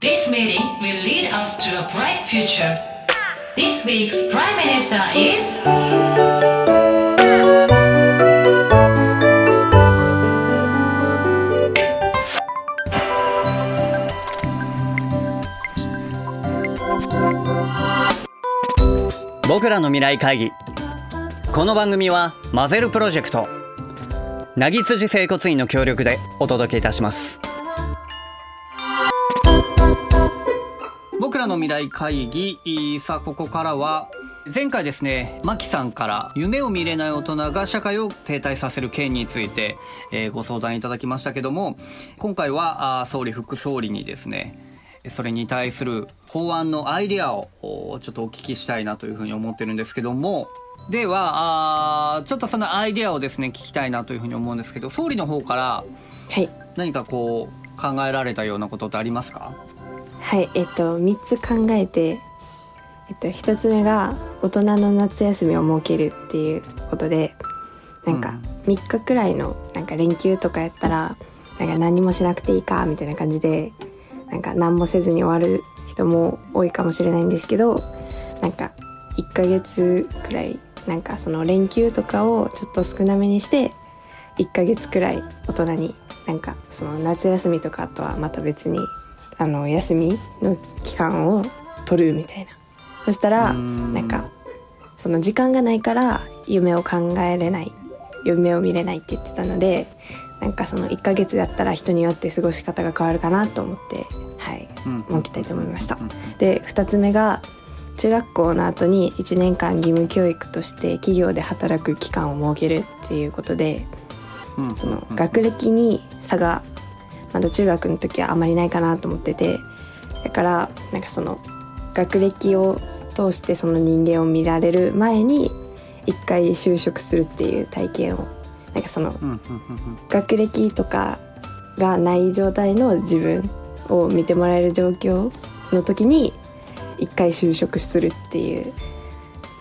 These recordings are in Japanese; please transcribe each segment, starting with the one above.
This meeting will lead us to a bright future. This week's Prime Minister is. 僕らの未来会議この番組はマゼルプロジェクトなぎ辻整骨院の協力でお届けいたします未来会議。さあここからは前回ですねマキさんから夢を見れない大人が社会を停滞させる件について、えーご相談いただきましたけども今回はあー総理副総理にですねそれに対する法案のアイデアをおちょっとお聞きしたいなというふうに思ってるんですけどもではあーちょっとそのアイデアをですね聞きたいなというふうに思うんですけど総理の方からはい、何かこう考えられたようなことってありますか？はい、えっと3つ考えて、えっと1つ目が大人の夏休みを設けるっていうことで、なんか3日くらいのなんか連休とかやったらなんか何もしなくていいかみたいな感じで、なんか何もせずに終わる人も多いかもしれないんですけど、なんか1ヶ月くらいなんかその連休とかをちょっと少なめにして1ヶ月くらい大人になんかその夏休みとかとはまた別にあの休みの期間を取るみたいな。そしたらうん。なんかその時間がないから夢を考えれない。夢を見れないって言ってたのでなんかその1ヶ月だったら人によって過ごし方が変わるかなと思ってはい。うん。設けたいと思いました。うん。で2つ目が中学校の後に1年間義務教育として企業で働く期間を設けるっていうことでうん。その学歴に差がまだ中学の時はあまりないかなと思っててだからなんかその学歴を通してその人間を見られる前に一回就職するっていう体験をなんかその学歴とかがない状態の自分を見てもらえる状況の時に一回就職するっていう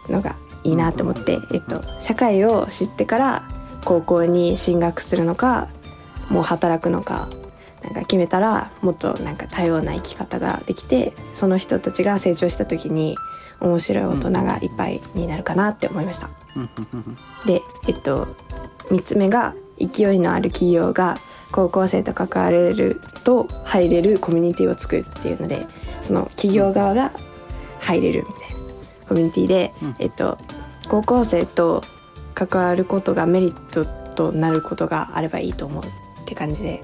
のがいいなと思って、えっと、社会を知ってから高校に進学するのかもう働くのかなんか決めたらもっとなんか多様な生き方ができてその人たちが成長した時に面白い大人がいっぱいになるかなって思いました。で、えっと、3つ目が勢いのある企業が高校生と関われると入れるコミュニティを作るっていうのでその企業側が入れるみたいなコミュニティで、うん。えっと、高校生と関わることがメリットとなることがあればいいと思うって感じで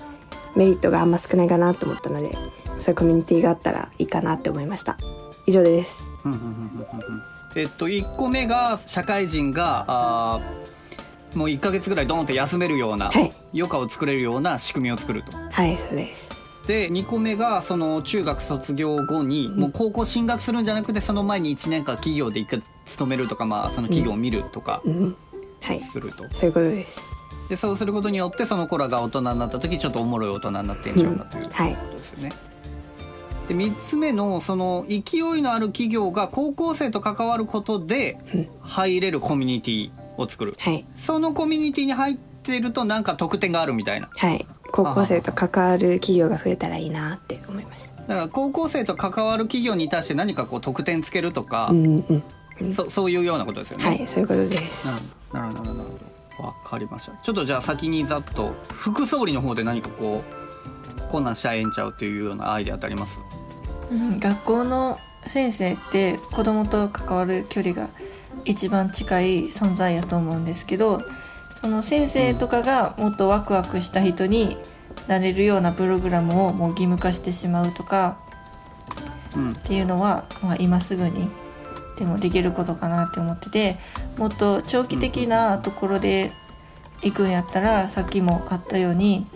メリットがあんま少ないかなと思ったのでそういうコミュニティがあったらいいかなって思いました。以上です。うんうんうんうんうん。えっと1個目が社会人があーもう1か月ぐらいドーンと休めるような、はい。余暇を作れるような仕組みを作ると。はいそうです。で2個目がその中学卒業後に、もう高校進学するんじゃなくてその前に1年間企業で一回勤めるとか、まあ、その企業を見るとかうん。はい。すると、そういうことですでそうすることによってその子らが大人になった時ちょっとおもろい大人になってんじゃうかというこはい。とですよね。で3つ目のその勢いのある企業が高校生と関わることでうん。入れるコミュニティを作る。はい。そのコミュニティに入ってるとなんか特典があるみたいな。はい。高校生と関わる企業が増えたらいいなって思いました。だから高校生と関わる企業に対して何かこう特典つけるとか、うんうん。そそういうようなことですよね。はいそういうことです。なるほどなるほどなるほどわかりました。ちょっとじゃあ先にざっと副総理の方で何かこうこんなんしちゃええんちゃうっていうようなアイデアってあります？うん学校の先生って子供と関わる距離が一番近い存在やと思うんですけどその先生とかがもっとワクワクした人になれるようなプログラムをもう義務化してしまうとかうん。っていうのは、まあ、今すぐにでもできることかなって思っててもっと長期的なところで行くんやったらさっきもあったように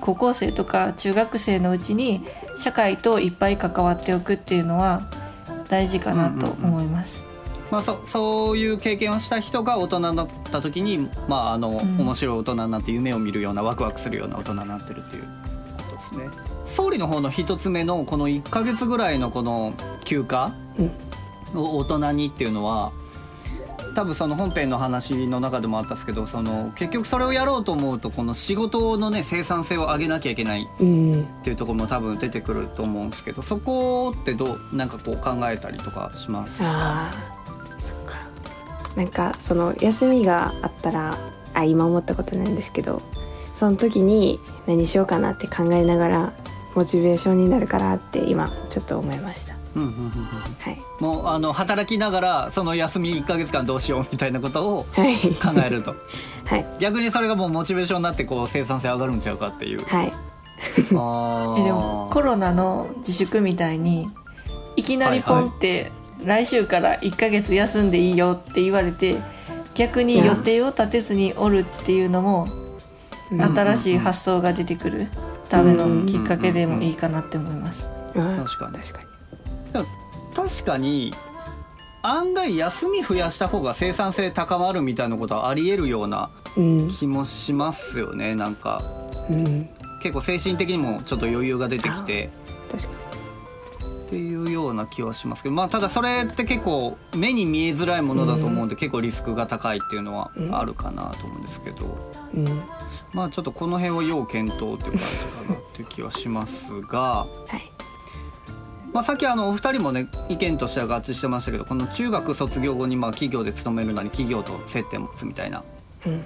高校生とか中学生のうちに社会といっぱい関わっておくっていうのは大事かなと思います。まあ、そそういう経験をした人が大人になった時に、まああのん面白い大人になって夢を見るようなワクワクするような大人になってるっていうことですね。総理の方の一つ目のこの1ヶ月ぐらいのこの休暇うんを大人にっていうのは多分その本編の話の中でもあったんですけどその結局それをやろうと思うとこの仕事のね生産性を上げなきゃいけないっていうところも多分出てくると思うんですけどそこってどうなんかこう考えたりとかします？あそっか。なんかその休みがあったらあ今思ったことなんですけどその時に何しようかなって考えながらモチベーションになるかなって今ちょっと思いました。うんうんうんうんはい。もうあの働きながらその休み1ヶ月間どうしようみたいなことをはい。考えると。はい。逆にそれがもうモチベーションになってこう生産性上がるんちゃうかっていう。はい。あえでもコロナの自粛みたいにいきなりポンって来週から1ヶ月休んでいいよって言われて逆に予定を立てずにおるっていうのもうん新しい発想が出てくる。ためのきっかけでもいいかなって思います。うん確かに。確かに確かに案外休み増やした方が生産性高まるみたいなことはありえるようなうん。気もしますよねなんか。うん。結構精神的にもちょっと余裕が出てきて。確かっていうような気はしますけどまあただそれって結構目に見えづらいものだと思うんで、結構リスクが高いっていうのはあるかなと思うんですけど、にうん。まあちょっとこの辺を要検討っていう感じかなっていう気はしますが。はいまあ、さっきあのお二人もね意見としては合致してましたけどこの中学卒業後にまあ企業で勤めるなり企業と接点を持つみたいな。うん。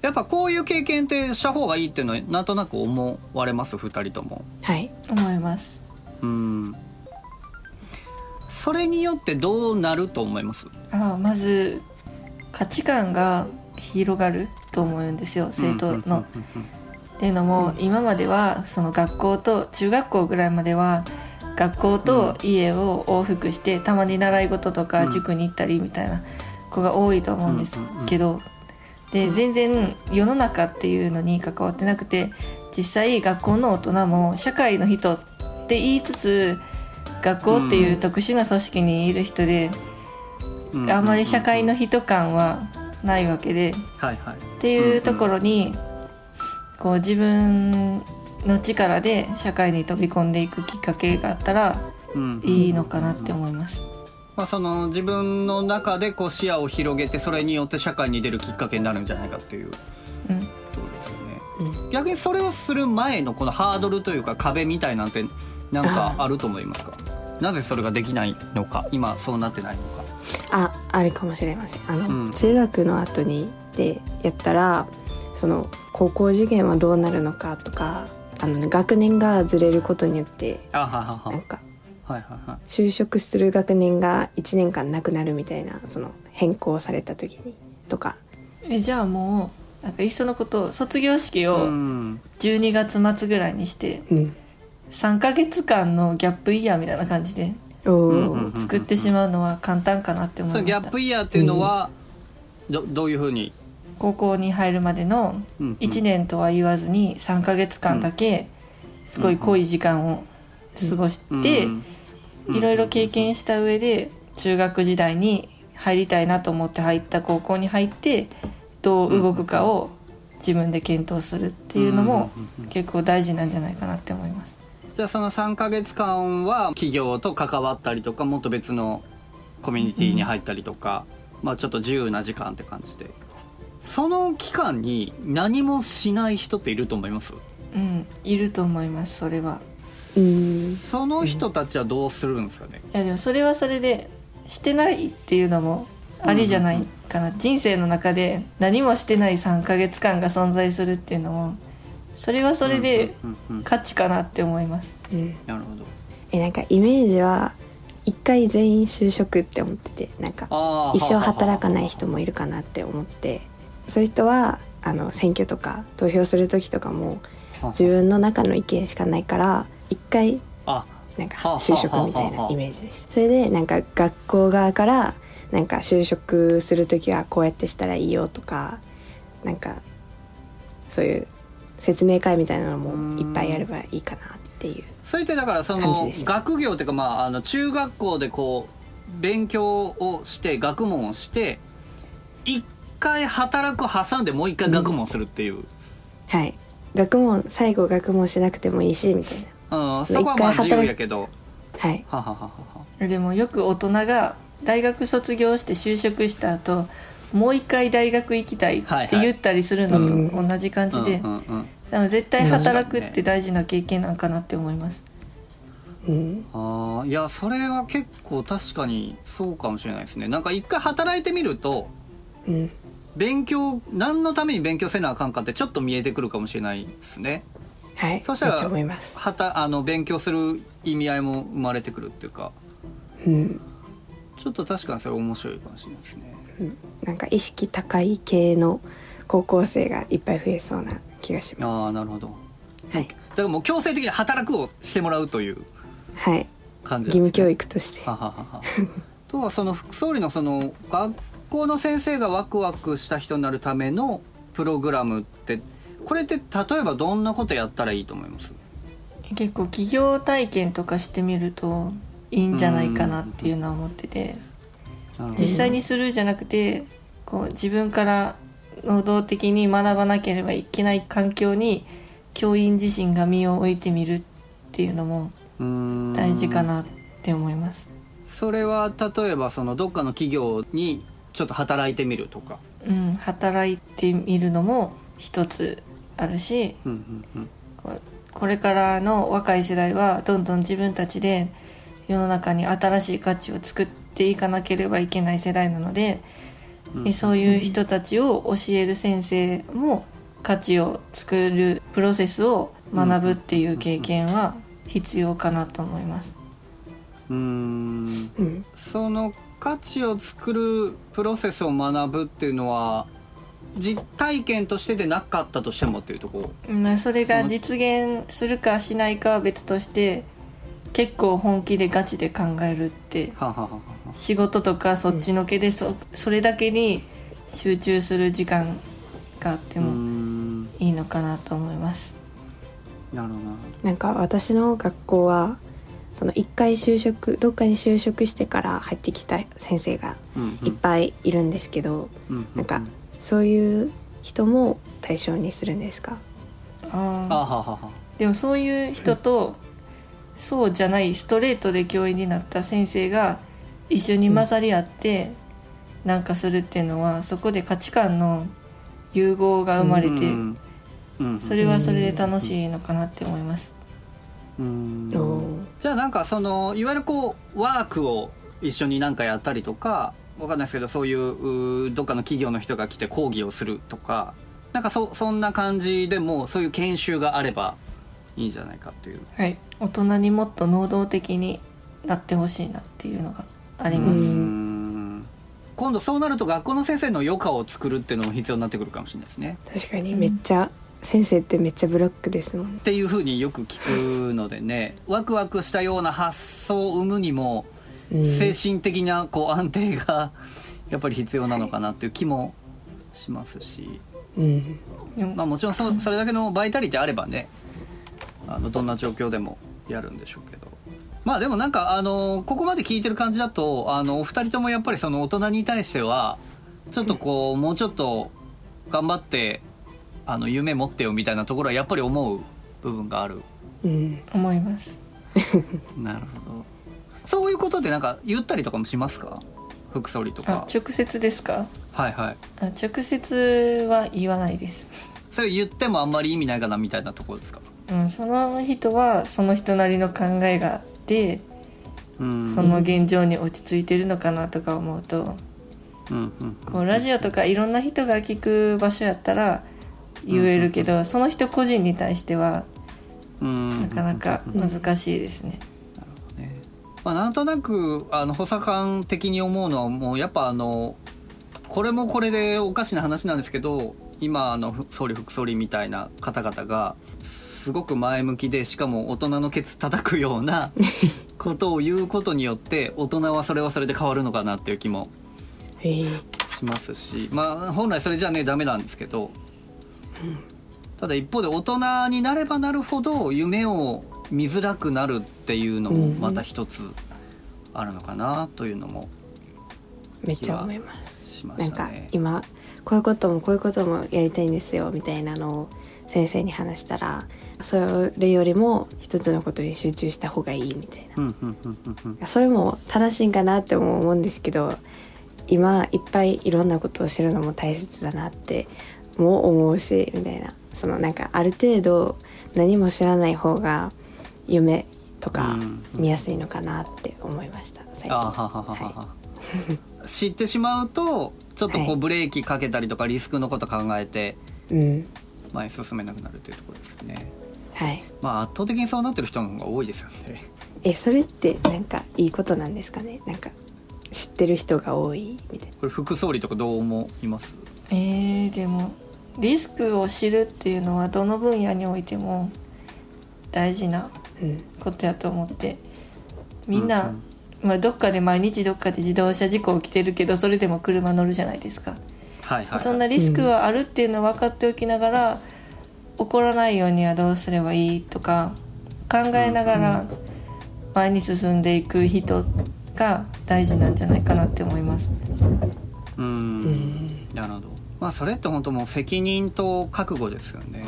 やっぱこういう経験ってした方がいいっていうのはなんとなく思われます？二人とも。はい。思います。うん。それによってどうなると思います？あまず価値観が広がると思うんですよ生徒の。っていうのも、今まではその学校と中学校ぐらいまでは学校と家を往復してたまに習い事とか塾に行ったりみたいな子が多いと思うんですけど、で全然世の中っていうのに関わってなくて実際学校の大人も社会の人って言いつつ学校っていう特殊な組織にいる人で、あん。まり社会の人感はないわけで。っていうところに、こう自分の力で社会に飛び込んでいくきっかけがあったらうん。いいのかなって思います。まあ、その自分の中でこう視野を広げてそれによって社会に出るきっかけになるんじゃないかっていう。うん、そうですよね、逆にそれをする前のこのハードルというか壁みたいなんてなんかあると思いますか？なぜそれができないのか？今そうなってないのか？ああるかもしれません。あの、うん。中学の後にでやったらその高校受験はどうなるのかとかあの学年がずれることによってあははは。なんかはいはいはい。就職する学年が1年間なくなるみたいなその変更された時にとか。えじゃあもうなんかいっそのこと卒業式をうん。12月末ぐらいにしてうん。3ヶ月間のギャップイヤーみたいな感じで作ってしまうのは簡単かなって思いました。ギャップイヤーっていうのは、どどういうふうに、高校に入るまでのうんうん。1年とは言わずに3ヶ月間だけすごい濃い時間を過ごして、うんいろいろ経験した上で中学時代に入りたいなと思って入った高校に入ってどう動くかを自分で検討するっていうのも結構大事なんじゃないかなって思います。じゃあその3ヶ月間は企業と関わったりとかもっと別のコミュニティに入ったりとか、まあちょっと自由な時間って感じでその期間に何もしない人っていると思います？うん、いると思いますそれは。うん。その人たちはどうするんですかね、いやでもそれはそれでしてないっていうのもありじゃないかな、人生の中で何もしてない3ヶ月間が存在するっていうのもそれはそれでうんうんうん価値かなって思います。うん。なるほど。えなんかイメージは一回全員就職って思っててなんか一生働かないは人もいるかなって思ってそういう人はあの選挙とか投票する時とかも自分の中の意見しかないから一回あなんか就職みたいなイメージです。それでなんか学校側からなんか就職する時はこうやってしたらいいよとかなんかそういう説明会みたいなのもいっぱいやればいいかなっていうそれってだからその学業っていうかまああの中学校でこう勉強をして学問をして一回働く挟んでもう一回学問するっていう、はい。学問最後学問しなくてもいいしみたいな。うん、そこはまあ自由やけど。はい。ははははは。でもよく大人が大学卒業して就職した後もう一回大学行きたいって言ったりするのと同じ感じで、うんうんうん。多分絶対働くって大事な経験なんかなって思います。うん。あーいやそれは結構確かにそうかもしれないですね。なんか一回働いてみるとうん勉強何のために勉強せなあかんかってちょっと見えてくるかもしれないですね。はいそしたらはたあの勉強する意味合いも生まれてくるっていうか。うん。ちょっと確かにそれ面白いかもしれないですね。なんか意識高い系の高校生がいっぱい増えそうな気がしあまあなるほど。すはい。だからもう強制的に働くをしてもらうというはい。感じなんですね。義務教育として。はははは。とはその副総理のその学校の先生がワクワクした人になるためのプログラムってこれって例えばどんなことやったらいいと思います？結構企業体験とかしてみるといいんじゃないかなっていうのは思ってて。実際にするじゃなくてこう自分から能動的に学ばなければいけない環境に教員自身が身を置いてみるっていうのも大事かなって思います。それは例えばそのどっかの企業にちょっと働いてみるとか。うん、働いてみるのも一つあるしうんうんうん。これからの若い世代はどんどん自分たちで世の中に新しい価値を作っていかなければいけない世代なので、でそういう人たちを教える先生も価値を作るプロセスを学ぶっていう経験は必要かなと思います。うーん。うん。その価値を作るプロセスを学ぶっていうのは実体験としてでなかったとしてもっていうとこ？ろまあ、それが実現するかしないかは別として結構本気でガチで考えるってははははは仕事とかそっちのけでそそれだけに集中する時間があってもん。いいのかなと思います。なるほど。なんか私の学校はその一回就職どっかに就職してから入ってきた先生がいっぱいいるんですけど、うんなんかそういう人も対象にするんですか？あー。あはははでもそういう人とそうじゃないストレートで教員になった先生が一緒に混ざり合ってなんかするっていうのはそこで価値観の融合が生まれてうんうん。それはそれで楽しいのかなって思います。うんじゃあなんかそのいわゆるこうワークを一緒になんかやったりとかわかんないですけどそういうどっかの企業の人が来て講義をするとかなんかそそんな感じでもそういう研修があればいいんじゃないかっていう。はい、大人にもっと能動的になってほしいなっていうのがあります。うん今度そうなると学校の先生の余暇を作るっていうのも必要になってくるかもしれないですね。確かにめっちゃ、先生ってめっちゃブロックですもん。っていうふうによく聞くのでねワクワクしたような発想を生むにもうん精神的なこう安定がやっぱり必要なのかなっていう気もしますし、うん。でもまあ、もちろんそそれだけのバイタリティあればねあのどんな状況でもやるんでしょうけど。まあでもなんかあのここまで聞いてる感じだとあのお二人ともやっぱりその大人に対してはちょっとこうもうちょっと頑張ってあの夢持ってよみたいなところはやっぱり思う部分がある。うん。思います。なるほど。そういうことでなんか言ったりとかもしますか？副総理とか。あ直接ですか？はいはい。あ直接は言わないです。それ言ってもあんまり意味ないかなみたいなところですか？うん、その人はその人なりの考えがあってうん。その現状に落ち着いてるのかなとか思うと。うんうん。こうラジオとかいろんな人が聞く場所やったら言えるけどその人個人に対してはうんなかなか難しいですね。ね。まあ、なんとなくあの補佐官的に思うのはもうやっぱあのこれもこれでおかしな話なんですけど今あの総理副総理みたいな方々がすごく前向きでしかも大人のケツ叩くような ことを言うことによって大人はそれはそれで変わるのかなっていう気もしますしまあ本来それじゃねダメなんですけど、ただ一方で大人になればなるほど夢を見づらくなるっていうのもまた一つあるのかなというのもめっちゃ思います。なんか。今こういうこともこういうこともやりたいんですよみたいなのを先生に話したらそれよりも一つのことに集中した方がいいみたいな。それも正しいんかなっても思うんですけど今いっぱいいろんなことを知るのも大切だなっても思うしみたいな。そのなんかある程度何も知らない方が夢とかうん見やすいのかなって思いました最近。知ってしまうとちょっとこはい。うブレーキかけたりとかリスクのこと考えて前に進めなくなるというところですね。はい。まあ圧倒的にそうなってる人の方が多いですよね。えそれってなんかいいことなんですかね？なんか知ってる人が多いみたいな。これ副総理とかどう思います？えー、でもリスクを知るっていうのはどの分野においても大事なうん。ことやと思ってみんな、うんまあ、どっかで毎日どっかで自動車事故起きてるけどそれでも車乗るじゃないですか、はいはい、はい、そんなリスクはあるっていうのは分かっておきながら、起こらないようにはどうすればいいとか考えながら前に進んでいく人が大事なんじゃないかなって思います。うーん。なるほどまあそれって本当もう責任と覚悟ですよね、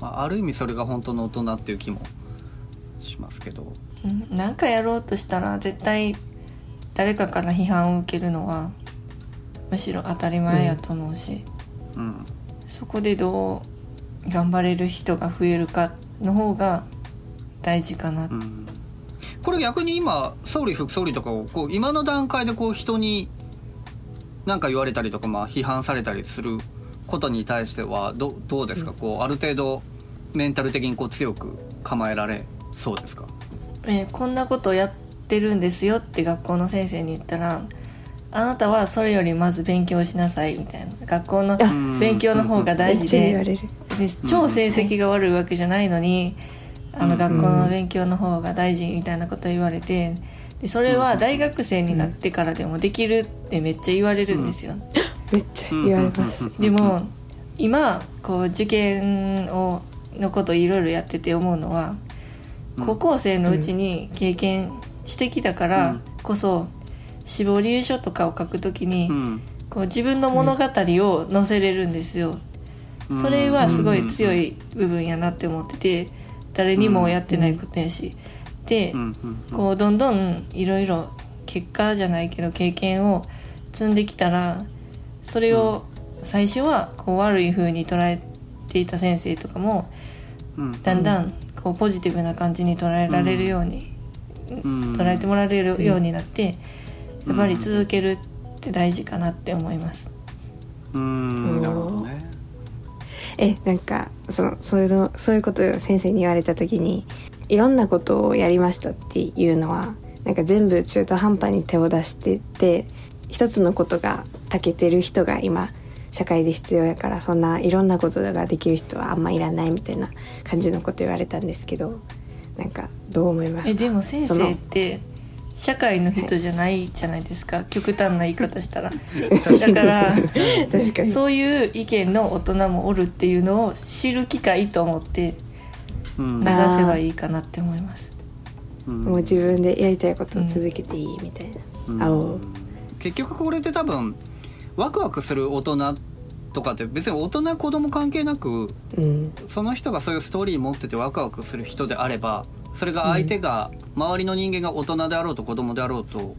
まあ、ある意味それが本当の大人っていう気もしますけど。うん。なんかやろうとしたら絶対誰かから批判を受けるのはむしろ当たり前やと思うし、うんそこでどう頑張れる人が増えるかの方が大事かな、うん。これ逆に今総理副総理とかをこう今の段階でこう人に何か言われたりとかまあ批判されたりすることに対してはどどうですか、こうある程度メンタル的にこう強く構えられそうですか？えーこんなことやってるんですよって学校の先生に言ったらあなたはそれよりまず勉強しなさいみたいな。学校のん。勉強の方が大事で超成績が悪いわけじゃないのにあのうん。学校の勉強の方が大事みたいなこと言われてでそれは大学生になってからでもできるってめっちゃ言われるんですよ。めっちゃ言われます。でも今こう受験をのこといろいろやってて思うのはうん。高校生のうちに経験してきたからこそ死亡理由書とかを書くときにうん。こう自分の物語を載せれるんですよ。それはすごい強い部分やなって思ってて誰にもやってないことやし。でこうどんどんいろいろ結果じゃないけど経験を積んできたらそれを最初はこう悪い風に捉えていた先生とかもうん。だんだんこうポジティブな感じに捉えられるように、うん。捉えてもらえるようになって、やっぱり続けるって大事かなって思います。うん。なるほどね。えなんかそのそういうのそういうことを先生に言われた時にいろんなことをやりましたっていうのはなんか全部中途半端に手を出してて一つのことが長けてる人が今社会で必要やからそんないろんなことができる人はあんまいらないみたいな感じのこと言われたんですけどなんかどう思います？かえでも先生って社会の人じゃないじゃないですか。極端な言い方したら。だから確かに。そういう意見の大人もおるっていうのを知る機会と思ってうん。流せばいいかなって思います。うん。もう自分でやりたいことを続けていいみたいな、あお結局これって多分ワクワクする大人とかって別に大人子供関係なくうん。その人がそういうストーリー持っててワクワクする人であればそれが相手が、周りの人間が大人であろうと子供であろうと、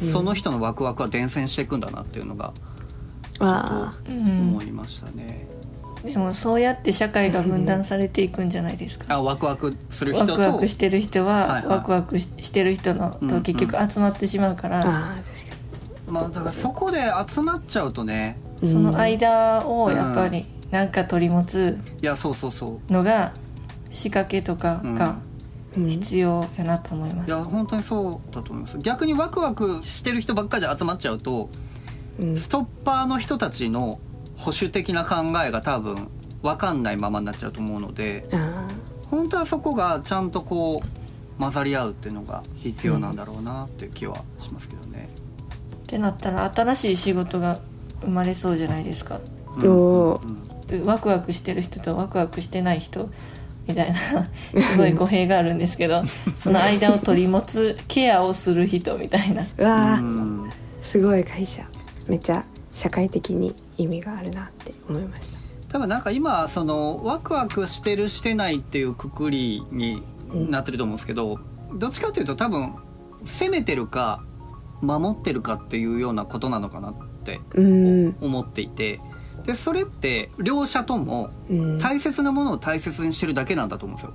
うん。その人のワクワクは伝染していくんだなっていうのがああ。うん思いましたね。でもそうやって社会が分断されていくんじゃないですか。あワクワクする人とワクワクしてる人はいははい。ワクワクししてる人のうんと結局集まってしまうから、ああ確かまあだからそこで集まっちゃうとねにその間をやっぱりなんか取り持ついやそうそうそう。のが仕掛けとかがうん。必要やなと思います。いや本当にそうだと思います。逆にワクワクしてる人ばっかりで集まっちゃうとうん。ストッパーの人たちの保守的な考えが多分分かんないままになっちゃうと思うのであ本当はそこがちゃんとこう混ざり合うっていうのが必要なんだろうなっていう気はしますけどね。ってなったら新しい仕事が生まれそうじゃないですか。ーおー。うんワクワクしてる人とワクワクしてない人？みたいな。すごい語弊があるんですけど。その間を取り持つケアをする人みたいな。うわすごい会社。めっちゃ社会的に意味があるなって思いました。多分なんか今そのワクワクしてるしてないっていうくくりになってると思うんですけど、どっちかっていうと多分攻めてるか守ってるかっていうようなことなのかなってうん。思っていて。でそれって両者ともうん。大切なものを大切にしてるだけなんだと思うんで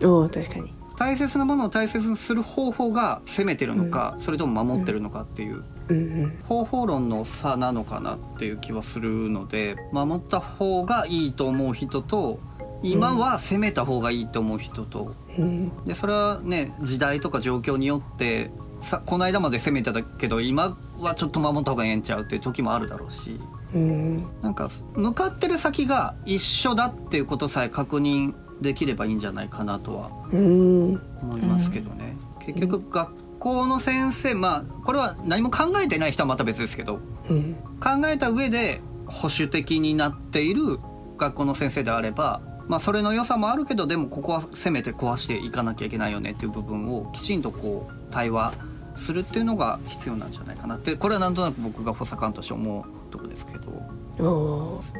すよ。おお確かに。大切なものを大切にする方法が攻めてるのか、それとも守ってるのかっていう。うん。うん方法論の差なのかなっていう気はするので守った方がいいと思う人と今は攻めた方がいいと思う人と。うん。でそれはね時代とか状況によってさこの間まで攻めてたけど今はちょっと守った方がええんちゃうっていう時もあるだろうし。うん。なんか向かってる先が一緒だっていうことさえ確認できればいいんじゃないかなとはうん。思いますけどね、結局学校の先生まあこれは何も考えてない人はまた別ですけどうん。考えた上で保守的になっている学校の先生であれば、まあ、それの良さもあるけどでもここはせめて壊していかなきゃいけないよねっていう部分をきちんとこう対話するっていうのが必要なんじゃないかなってこれはなんとなく僕が補佐官として思うとこですけど。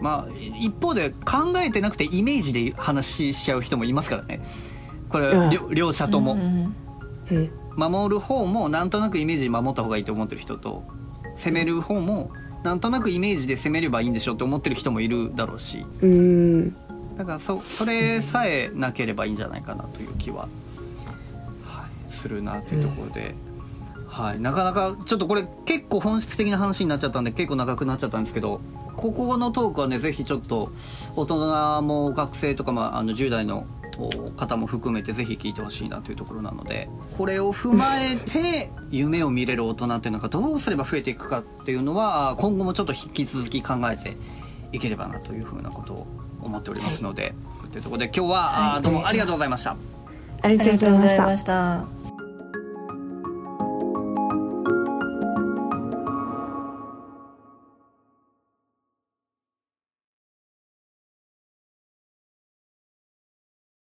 まあ一方で考えてなくてイメージで話しちゃう人もいますからね。これうん。両両者とも、うんうんうん。守る方もなんとなくイメージで守った方がいいと思ってる人と攻める方もなんとなくイメージで攻めればいいんでしょって思ってる人もいるだろうし。うん。だからそそれさえなければいいんじゃないかなという気は、はい、するなというところで。はい、なかなかちょっとこれ結構本質的な話になっちゃったんで結構長くなっちゃったんですけどここのトークはねぜひちょっと大人も学生とか、まあ、あの10代の方も含めてぜひ聞いてほしいなというところなのでこれを踏まえて夢を見れる大人っていうのがどうすれば増えていくかっていうのは今後もちょっと引き続き考えていければなというふうなことを思っておりますので、というところで今日は、どうもありがとうございました。ありがとうございましたありがとうございました。